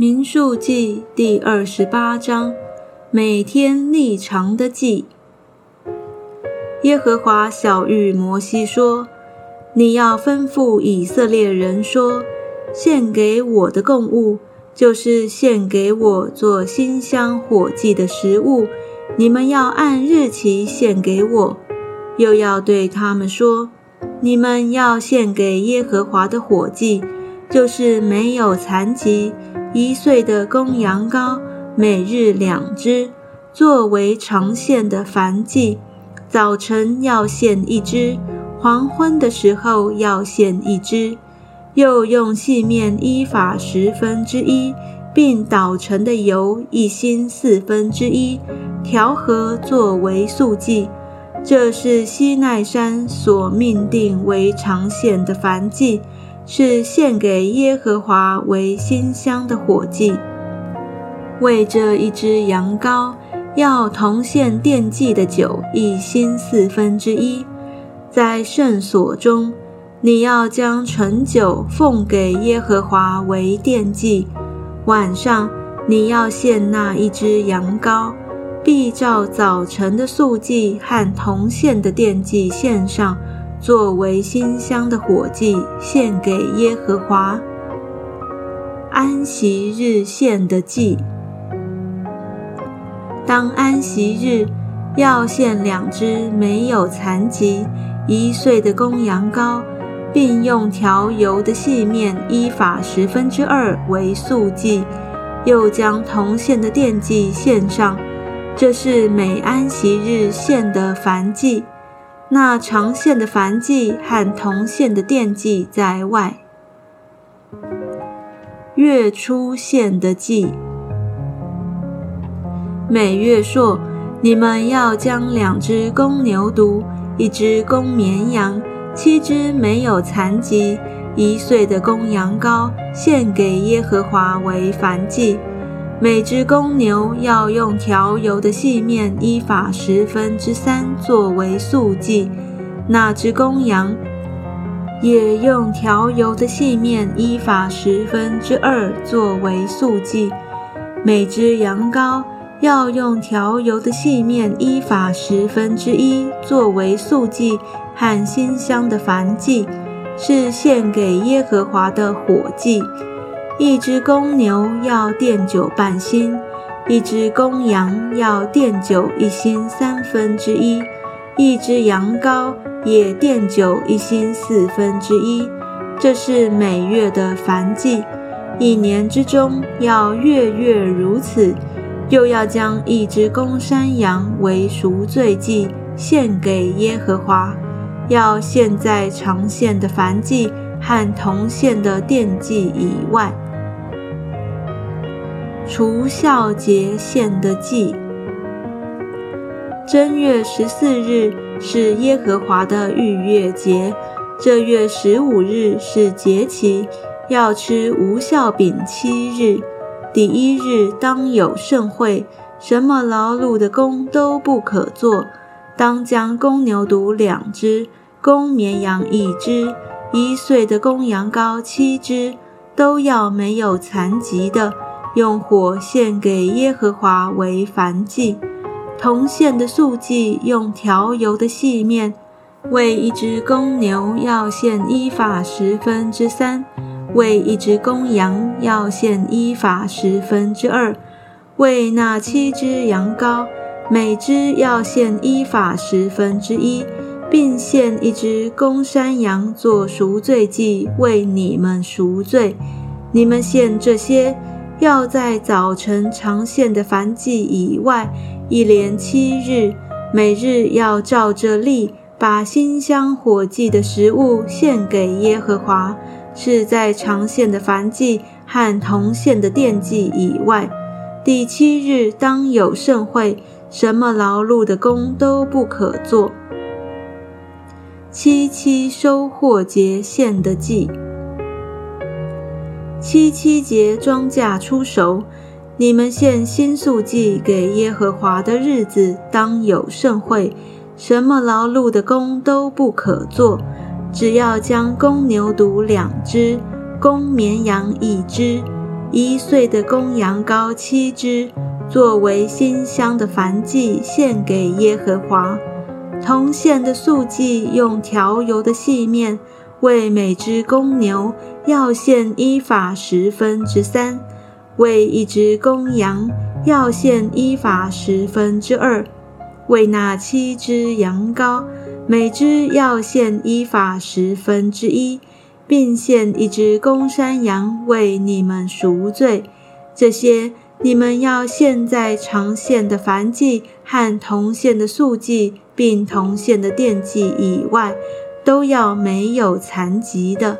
民数记第二十八章，每天立长的祭。耶和华小谕摩西说：“你要吩咐以色列人说，献给我的供物，就是献给我做馨香火祭的食物，你们要按日期献给我。又要对他们说，你们要献给耶和华的火祭，就是没有残疾。”一岁的公羊羔，每日两只，作为长线的燔祭。早晨要献一只，黄昏的时候要献一只。又用细面一法十分之一，并捣成的油一心四分之一，调和作为素祭。这是西奈山所命定为长线的凡祭。是献给耶和华为馨香的火祭。为这一只羊羔，要同献奠祭的酒一星四分之一。在圣所中，你要将醇酒奉给耶和华为奠祭。晚上，你要献那一只羊羔，必照早晨的素祭和同献的奠祭献上。作为馨香的火祭献给耶和华。安息日献的祭，当安息日要献两只没有残疾、一岁的公羊羔，并用调油的细面依法十分之二为素祭，又将铜线的奠祭献上。这是每安息日献的燔祭。那长线的燔祭和铜线的奠祭在外。月初献的祭，每月朔，你们要将两只公牛犊、一只公绵羊、七只没有残疾、一岁的公羊羔献给耶和华为燔祭。每只公牛要用调油的细面依法十分之三作为素祭，那只公羊也用调油的细面依法十分之二作为素祭。每只羊羔要用调油的细面依法十分之一作为素祭和馨香的燔祭，是献给耶和华的火祭。一只公牛要奠酒半薪，一只公羊要奠酒一薪三分之一，一只羊羔也奠酒一薪四分之一。这是每月的燔祭，一年之中要月月如此。又要将一只公山羊为赎罪祭献给耶和华，要献在长线的燔祭和铜线的奠祭以外。除孝节献的祭。正月十四日是耶和华的逾越节，这月十五日是节期，要吃无孝饼七日。第一日当有盛会，什么劳碌的工都不可做。当将公牛犊两只，公绵羊一只，一岁的公羊羔七只，都要没有残疾的。用火献给耶和华为燔祭，铜线的素祭用调油的细面，为一只公牛要献一法十分之三，为一只公羊要献一法十分之二，为那七只羊羔，每只要献一法十分之一，并献一只公山羊做赎罪祭，为你们赎罪。你们献这些。要在早晨长线的燔祭以外，一连七日，每日要照着例，把馨香火祭的食物献给耶和华，是在长线的燔祭和铜线的奠祭以外。第七日当有盛会，什么劳碌的工都不可做。七七收获节献的祭。七七节庄稼出熟，你们献新素祭给耶和华的日子，当有盛会，什么劳碌的工都不可做，只要将公牛犊两只，公绵羊一只，一岁的公羊羔七只，作为馨香的燔祭献给耶和华。同献的素祭用调油的细面，为每只公牛要献依法十分之三，为一只公羊要献依法十分之二，为那七只羊羔，每只要献依法十分之一，并献一只公山羊为你们赎罪。这些。你们要献在长线的燔祭和同线的素祭，并同线的奠祭以外，都要没有残疾的。